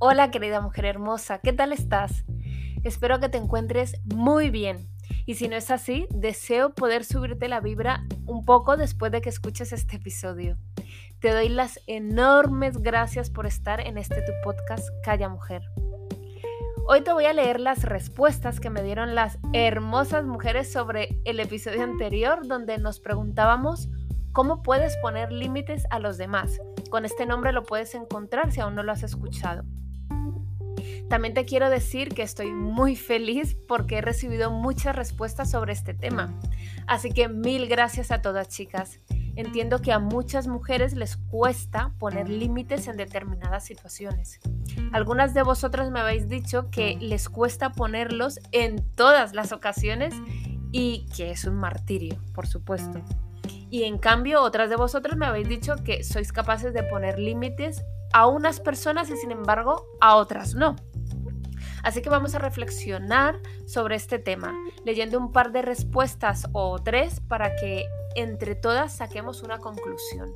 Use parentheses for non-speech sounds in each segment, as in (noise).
Hola querida mujer hermosa, ¿qué tal estás? Espero que te encuentres muy bien. Y si no es así, deseo poder subirte la vibra un poco después de que escuches este episodio. Te doy las enormes gracias por estar en este tu podcast Calla Mujer. Hoy te voy a leer las respuestas que me dieron las hermosas mujeres sobre el episodio anterior donde nos preguntábamos cómo puedes poner límites a los demás. Con este nombre lo puedes encontrar si aún no lo has escuchado. También te quiero decir que estoy muy feliz porque he recibido muchas respuestas sobre este tema. Así que mil gracias a todas chicas. Entiendo que a muchas mujeres les cuesta poner límites en determinadas situaciones. Algunas de vosotras me habéis dicho que les cuesta ponerlos en todas las ocasiones y que es un martirio, por supuesto. Y en cambio, otras de vosotras me habéis dicho que sois capaces de poner límites a unas personas y sin embargo a otras no. Así que vamos a reflexionar sobre este tema, leyendo un par de respuestas o tres para que entre todas saquemos una conclusión.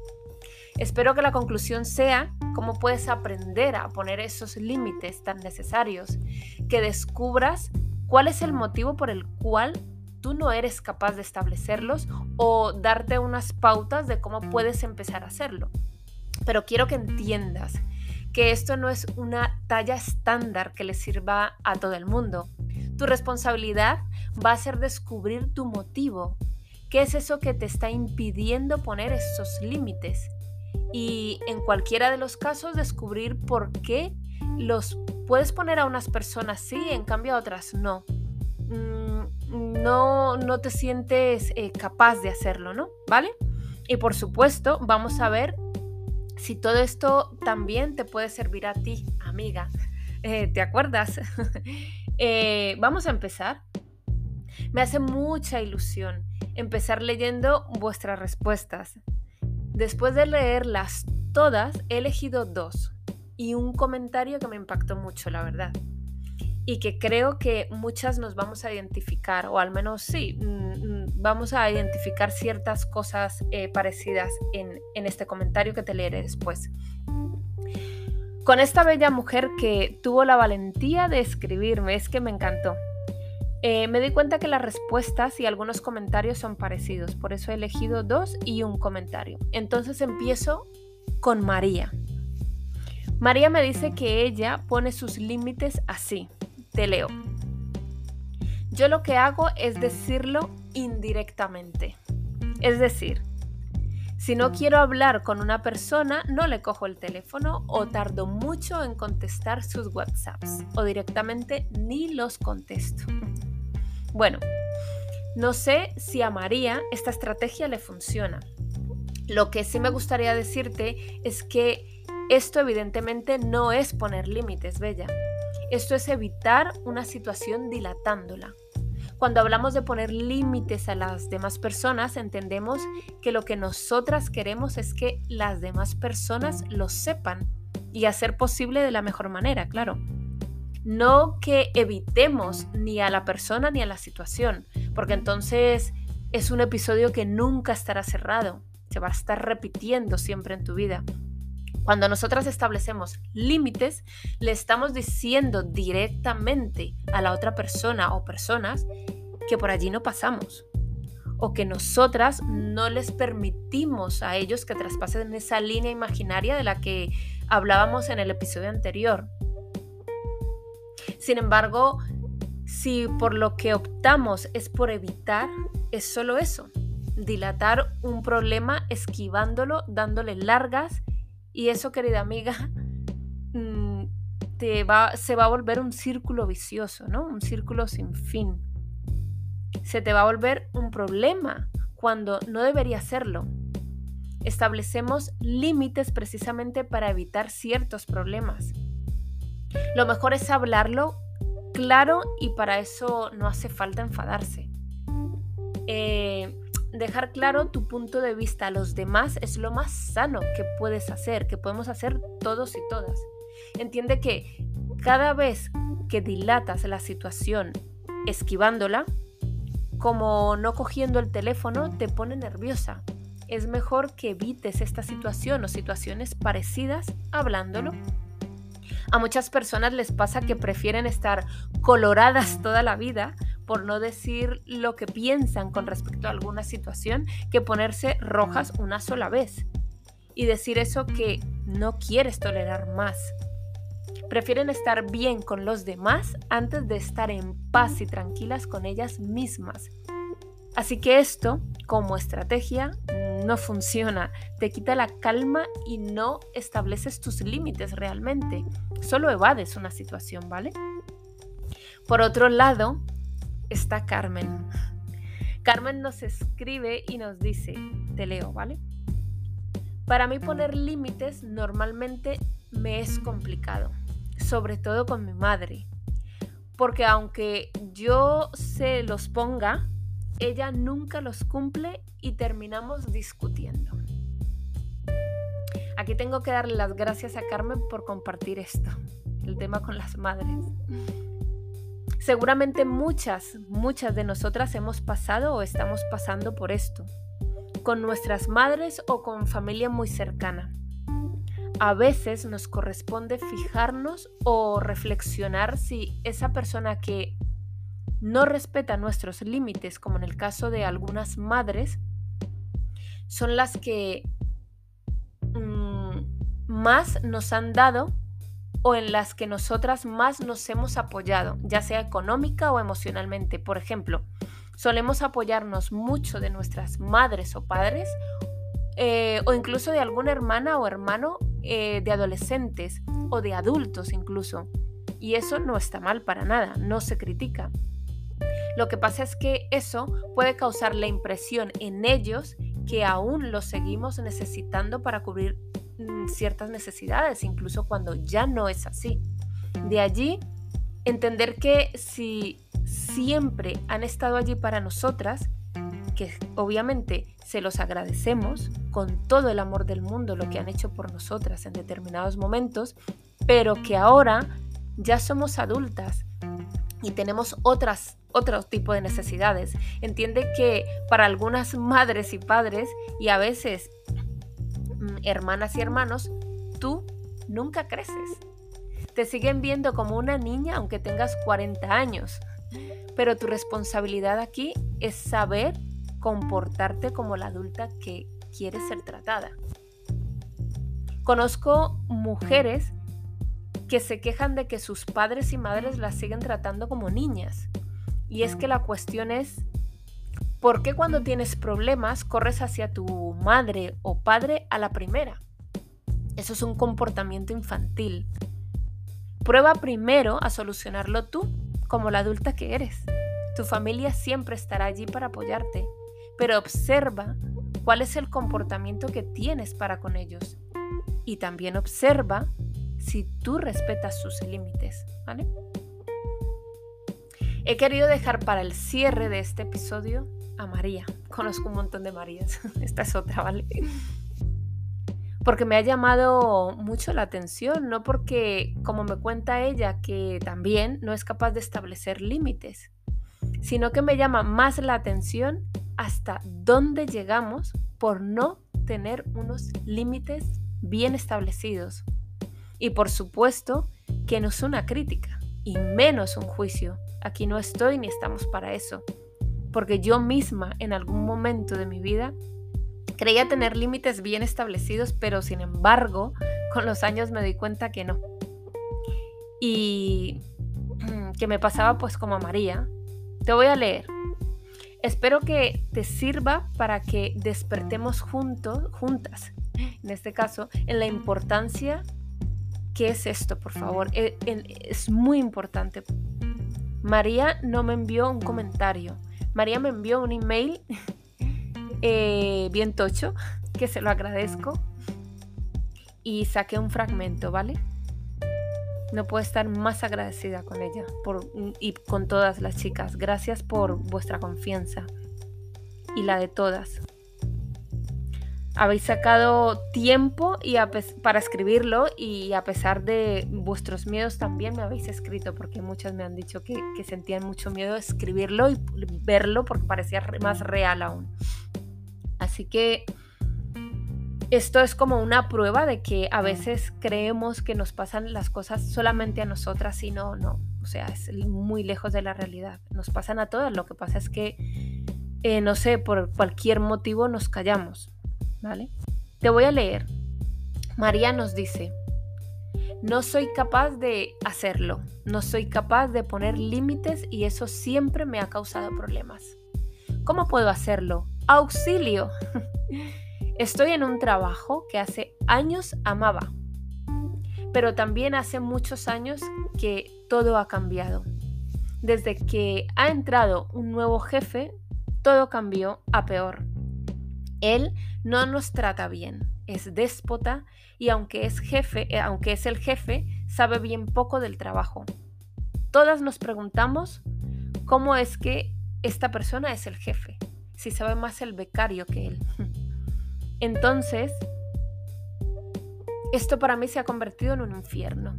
Espero que la conclusión sea cómo puedes aprender a poner esos límites tan necesarios, que descubras cuál es el motivo por el cual tú no eres capaz de establecerlos o darte unas pautas de cómo puedes empezar a hacerlo. Pero quiero que entiendas que esto no es una talla estándar que le sirva a todo el mundo. Tu responsabilidad va a ser descubrir tu motivo. ¿Qué es eso que te está impidiendo poner esos límites? Y en cualquiera de los casos descubrir por qué los puedes poner a unas personas sí, en cambio a otras no. Mm, no, no te sientes eh, capaz de hacerlo, ¿no? ¿Vale? Y por supuesto, vamos a ver si todo esto también te puede servir a ti, amiga. Eh, ¿Te acuerdas? (laughs) Eh, vamos a empezar. Me hace mucha ilusión empezar leyendo vuestras respuestas. Después de leerlas todas, he elegido dos y un comentario que me impactó mucho, la verdad y que creo que muchas nos vamos a identificar, o al menos sí, vamos a identificar ciertas cosas eh, parecidas en, este comentario que te leeré después. Con esta bella mujer que tuvo la valentía de escribirme, es que me encantó. Eh, me di cuenta que las respuestas y algunos comentarios son parecidos, por eso he elegido dos y un comentario. Entonces empiezo con María. María me dice que ella pone sus límites así. Te leo. Yo lo que hago es decirlo indirectamente. Es decir, si no quiero hablar con una persona, no le cojo el teléfono o tardo mucho en contestar sus WhatsApps o directamente ni los contesto. Bueno, no sé si a María esta estrategia le funciona. Lo que sí me gustaría decirte es que esto evidentemente no es poner límites, Bella. Esto es evitar una situación dilatándola. Cuando hablamos de poner límites a las demás personas, entendemos que lo que nosotras queremos es que las demás personas lo sepan y hacer posible de la mejor manera, claro. No que evitemos ni a la persona ni a la situación, porque entonces es un episodio que nunca estará cerrado, se va a estar repitiendo siempre en tu vida. Cuando nosotras establecemos límites, le estamos diciendo directamente a la otra persona o personas que por allí no pasamos o que nosotras no les permitimos a ellos que traspasen esa línea imaginaria de la que hablábamos en el episodio anterior. Sin embargo, si por lo que optamos es por evitar, es solo eso, dilatar un problema esquivándolo, dándole largas y eso, querida amiga, (laughs) mm, te va, se va a volver un círculo vicioso, ¿no? Un círculo sin fin. Se te va a volver un problema cuando no debería serlo. Establecemos límites precisamente para evitar ciertos problemas. Lo mejor es hablarlo claro y para eso no hace falta enfadarse. Eh, dejar claro tu punto de vista a los demás es lo más sano que puedes hacer, que podemos hacer todos y todas. Entiende que cada vez que dilatas la situación esquivándola, como no cogiendo el teléfono, te pone nerviosa. Es mejor que evites esta situación o situaciones parecidas hablándolo. A muchas personas les pasa que prefieren estar coloradas toda la vida, por no decir lo que piensan con respecto a alguna situación, que ponerse rojas una sola vez. Y decir eso que no quieres tolerar más. Prefieren estar bien con los demás antes de estar en paz y tranquilas con ellas mismas. Así que esto, como estrategia, no funciona. Te quita la calma y no estableces tus límites realmente. Solo evades una situación, ¿vale? Por otro lado, está Carmen. Carmen nos escribe y nos dice, te leo, ¿vale? Para mí poner límites normalmente me es complicado sobre todo con mi madre. Porque aunque yo se los ponga, ella nunca los cumple y terminamos discutiendo. Aquí tengo que darle las gracias a Carmen por compartir esto, el tema con las madres. Seguramente muchas, muchas de nosotras hemos pasado o estamos pasando por esto, con nuestras madres o con familia muy cercana a veces nos corresponde fijarnos o reflexionar si esa persona que no respeta nuestros límites, como en el caso de algunas madres, son las que mm, más nos han dado o en las que nosotras más nos hemos apoyado, ya sea económica o emocionalmente. Por ejemplo, solemos apoyarnos mucho de nuestras madres o padres eh, o incluso de alguna hermana o hermano eh, de adolescentes o de adultos incluso. Y eso no está mal para nada, no se critica. Lo que pasa es que eso puede causar la impresión en ellos que aún lo seguimos necesitando para cubrir mm, ciertas necesidades, incluso cuando ya no es así. De allí, entender que si siempre han estado allí para nosotras, que obviamente se los agradecemos con todo el amor del mundo lo que han hecho por nosotras en determinados momentos, pero que ahora ya somos adultas y tenemos otras otro tipo de necesidades. Entiende que para algunas madres y padres y a veces mm, hermanas y hermanos, tú nunca creces. Te siguen viendo como una niña aunque tengas 40 años. Pero tu responsabilidad aquí es saber comportarte como la adulta que quiere ser tratada. Conozco mujeres que se quejan de que sus padres y madres las siguen tratando como niñas. Y es que la cuestión es, ¿por qué cuando tienes problemas corres hacia tu madre o padre a la primera? Eso es un comportamiento infantil. Prueba primero a solucionarlo tú, como la adulta que eres. Tu familia siempre estará allí para apoyarte pero observa cuál es el comportamiento que tienes para con ellos. Y también observa si tú respetas sus límites, ¿vale? He querido dejar para el cierre de este episodio a María. (laughs) Conozco un montón de Marías. (laughs) Esta es otra, ¿vale? Porque me ha llamado mucho la atención, no porque, como me cuenta ella, que también no es capaz de establecer límites, sino que me llama más la atención hasta dónde llegamos por no tener unos límites bien establecidos. Y por supuesto que no es una crítica y menos un juicio. Aquí no estoy ni estamos para eso. Porque yo misma en algún momento de mi vida creía tener límites bien establecidos, pero sin embargo con los años me di cuenta que no. Y (clears throat) que me pasaba pues como a María. Te voy a leer Espero que te sirva para que despertemos juntos, juntas, en este caso, en la importancia que es esto, por favor. E, es muy importante. María no me envió un comentario. María me envió un email (laughs) eh, bien tocho, que se lo agradezco. Y saqué un fragmento, ¿vale? No puedo estar más agradecida con ella y con todas las chicas. Gracias por vuestra confianza y la de todas. Habéis sacado tiempo y para escribirlo y a pesar de vuestros miedos también me habéis escrito porque muchas me han dicho que, que sentían mucho miedo escribirlo y verlo porque parecía más real aún. Así que esto es como una prueba de que a veces creemos que nos pasan las cosas solamente a nosotras y no, no. O sea, es muy lejos de la realidad. Nos pasan a todas. Lo que pasa es que, eh, no sé, por cualquier motivo nos callamos. ¿Vale? Te voy a leer. María nos dice, no soy capaz de hacerlo, no soy capaz de poner límites y eso siempre me ha causado problemas. ¿Cómo puedo hacerlo? ¡Auxilio! (laughs) Estoy en un trabajo que hace años amaba, pero también hace muchos años que todo ha cambiado. Desde que ha entrado un nuevo jefe, todo cambió a peor. Él no nos trata bien, es déspota y aunque es jefe, eh, aunque es el jefe, sabe bien poco del trabajo. Todas nos preguntamos cómo es que esta persona es el jefe, si sabe más el becario que él. (laughs) Entonces, esto para mí se ha convertido en un infierno.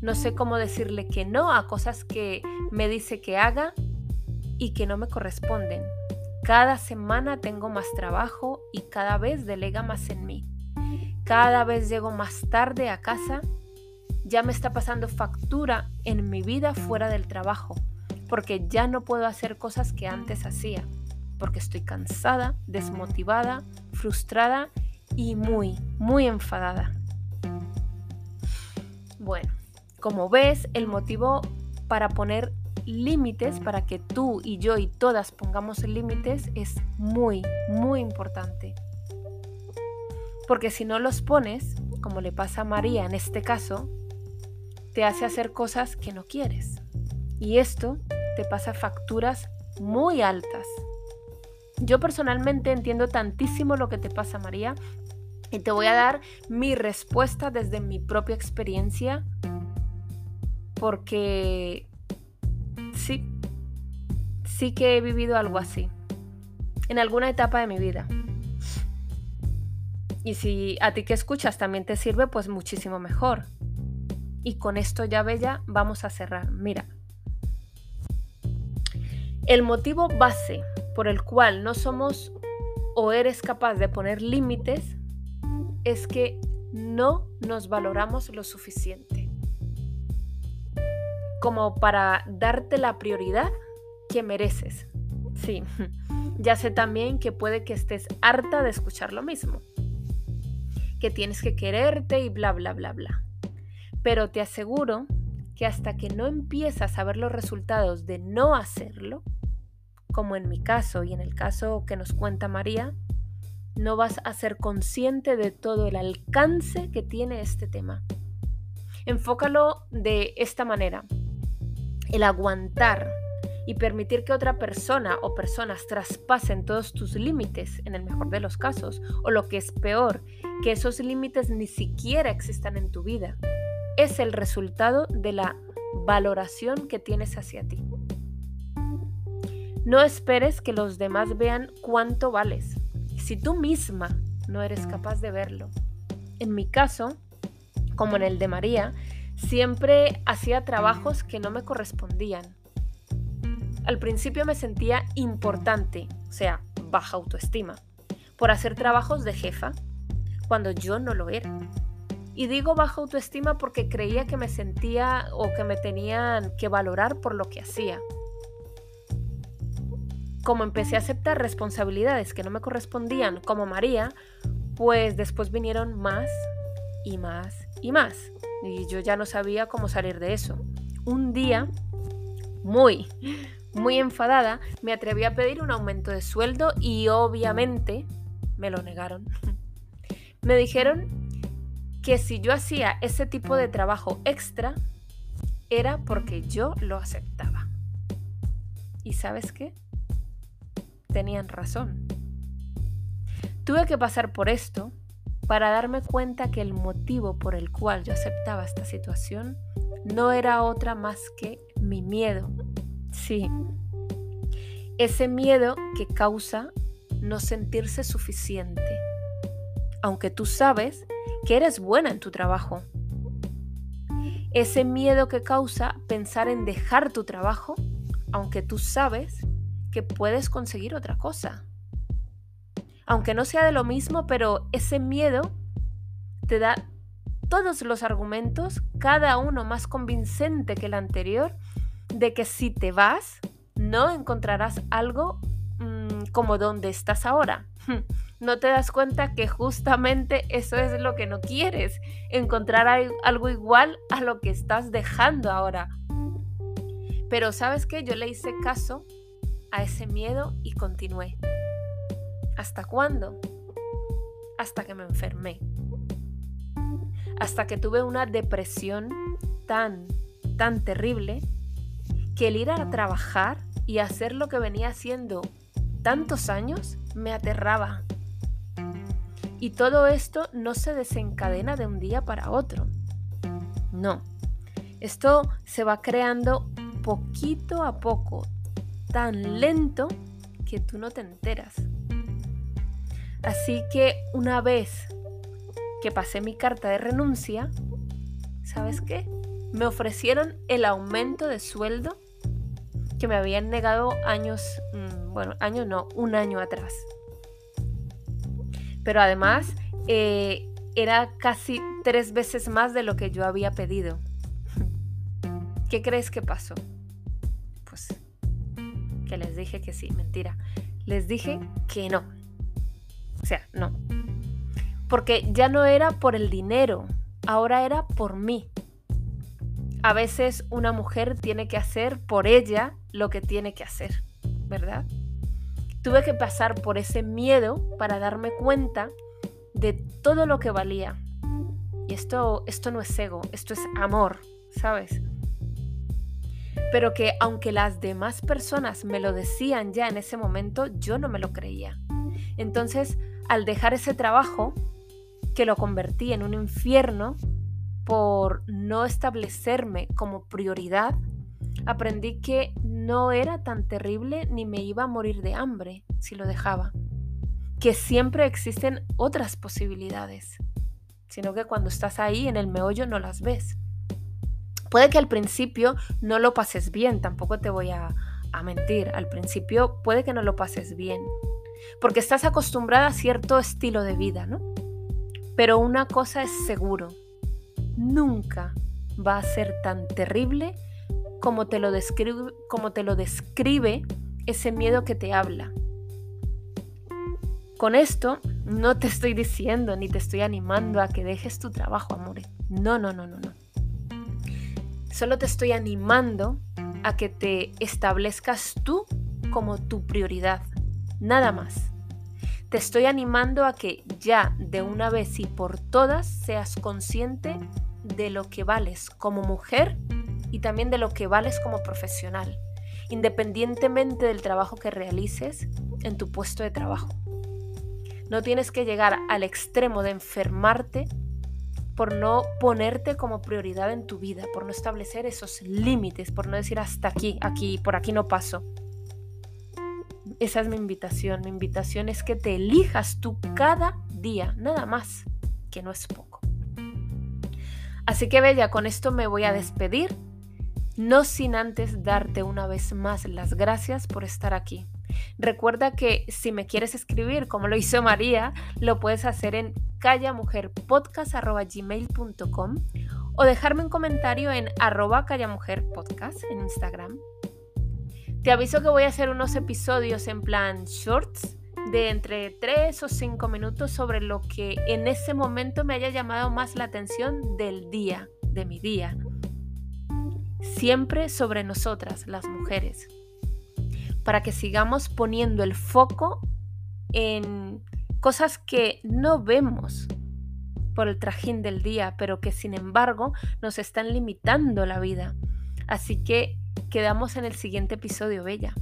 No sé cómo decirle que no a cosas que me dice que haga y que no me corresponden. Cada semana tengo más trabajo y cada vez delega más en mí. Cada vez llego más tarde a casa. Ya me está pasando factura en mi vida fuera del trabajo, porque ya no puedo hacer cosas que antes hacía porque estoy cansada, desmotivada, frustrada y muy, muy enfadada. Bueno, como ves, el motivo para poner límites, para que tú y yo y todas pongamos límites, es muy, muy importante. Porque si no los pones, como le pasa a María en este caso, te hace hacer cosas que no quieres. Y esto te pasa facturas muy altas. Yo personalmente entiendo tantísimo lo que te pasa, María, y te voy a dar mi respuesta desde mi propia experiencia, porque sí, sí que he vivido algo así, en alguna etapa de mi vida. Y si a ti que escuchas también te sirve, pues muchísimo mejor. Y con esto ya, Bella, vamos a cerrar. Mira, el motivo base por el cual no somos o eres capaz de poner límites es que no nos valoramos lo suficiente como para darte la prioridad que mereces. Sí, (laughs) ya sé también que puede que estés harta de escuchar lo mismo, que tienes que quererte y bla, bla, bla, bla. Pero te aseguro que hasta que no empiezas a ver los resultados de no hacerlo, como en mi caso y en el caso que nos cuenta María, no vas a ser consciente de todo el alcance que tiene este tema. Enfócalo de esta manera. El aguantar y permitir que otra persona o personas traspasen todos tus límites, en el mejor de los casos, o lo que es peor, que esos límites ni siquiera existan en tu vida, es el resultado de la valoración que tienes hacia ti. No esperes que los demás vean cuánto vales, si tú misma no eres capaz de verlo. En mi caso, como en el de María, siempre hacía trabajos que no me correspondían. Al principio me sentía importante, o sea, baja autoestima, por hacer trabajos de jefa, cuando yo no lo era. Y digo baja autoestima porque creía que me sentía o que me tenían que valorar por lo que hacía como empecé a aceptar responsabilidades que no me correspondían como María, pues después vinieron más y más y más. Y yo ya no sabía cómo salir de eso. Un día, muy, muy enfadada, me atreví a pedir un aumento de sueldo y obviamente me lo negaron. (laughs) Me dijeron que si yo hacía ese tipo de trabajo extra, era porque yo lo aceptaba. ¿Y sabes qué? Tenían razón. Tuve que pasar por esto para darme cuenta que el motivo por el cual yo aceptaba esta situación no era otra más que mi miedo. Sí, ese miedo que causa no sentirse suficiente, aunque tú sabes que eres buena en tu trabajo. Ese miedo que causa pensar en dejar tu trabajo, aunque tú sabes que puedes conseguir otra cosa. aunque no sea de lo mismo, pero ese miedo te da todos los argumentos, cada uno más convincente que el anterior, de que si te vas, no encontrarás algo mm, como donde estás ahora. (laughs) No te das cuenta que justamente eso es lo que no quieres, encontrar algo igual a lo que estás dejando ahora. Pero sabes qué, yo le hice caso a ese miedo y continué. ¿Hasta cuándo? Hasta que me enfermé. Hasta que tuve una depresión tan, tan terrible que el ir a trabajar y hacer lo que venía haciendo tantos años me aterraba. Y todo esto no se desencadena de un día para otro. No. Esto se va creando poquito a poco, tan lento que tú no te enteras. Así que una vez que pasé mi carta de renuncia, ¿sabes qué? Me ofrecieron el aumento de sueldo que me habían negado años, mm, bueno, años no, un año atrás. Pero además eh, era casi tres veces más de lo que yo había pedido. (laughs) ¿Qué crees que pasó? Les dije que sí, mentira. Les dije que no. O sea, no. Porque ya no era por el dinero, ahora era por mí. A veces una mujer tiene que hacer por ella lo que tiene que hacer, ¿verdad? Tuve que pasar por ese miedo para darme cuenta de todo lo que valía. Y esto, esto no es ego, esto es amor, ¿sabes? Pero que aunque las demás personas me lo decían ya en ese momento, yo no me lo creía. Entonces, al dejar ese trabajo, que lo convertí en un infierno por no establecerme como prioridad, aprendí que no era tan terrible ni me iba a morir de hambre si lo dejaba, que siempre existen otras posibilidades, sino que cuando estás ahí en el meollo no las ves. Puede que al principio no lo pases bien, tampoco te voy a, mentir, al principio puede que no lo pases bien, porque estás acostumbrada a cierto estilo de vida, ¿no? Pero una cosa es seguro, nunca va a ser tan terrible como te lo describe, como te lo describe ese miedo que te habla. Con esto no te estoy diciendo ni te estoy animando a que dejes tu trabajo, amor. No, no, no, no, no. Solo te estoy animando a que te establezcas tú como tu prioridad. Nada más. Te estoy animando a que ya de una vez y por todas seas consciente de lo que vales como mujer y también de lo que vales como profesional, independientemente del trabajo que realices en tu puesto de trabajo. No tienes que llegar al extremo de enfermarte por no ponerte como prioridad en tu vida, por no establecer esos límites, por no decir hasta aquí, aquí, por aquí no paso. Esa es mi invitación. Mi invitación es que te elijas tú cada día, nada más, que no es poco. Así que Bella, con esto me voy a despedir no sin antes darte una vez más las gracias por estar aquí. Recuerda que si me quieres escribir como lo hizo María, lo puedes hacer en callamujerpodcast.gmail.com o dejarme un comentario en arroba callamujerpodcast en Instagram. Te aviso que voy a hacer unos episodios en plan shorts de entre 3 o 5 minutos sobre lo que en ese momento me haya llamado más la atención del día, de mi día siempre sobre nosotras, las mujeres, para que sigamos poniendo el foco en cosas que no vemos por el trajín del día, pero que sin embargo nos están limitando la vida. Así que quedamos en el siguiente episodio, Bella.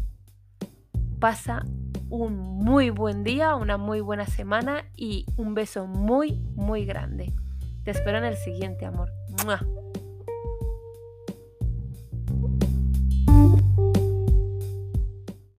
Pasa un muy buen día, una muy buena semana y un beso muy, muy grande. Te espero en el siguiente, amor.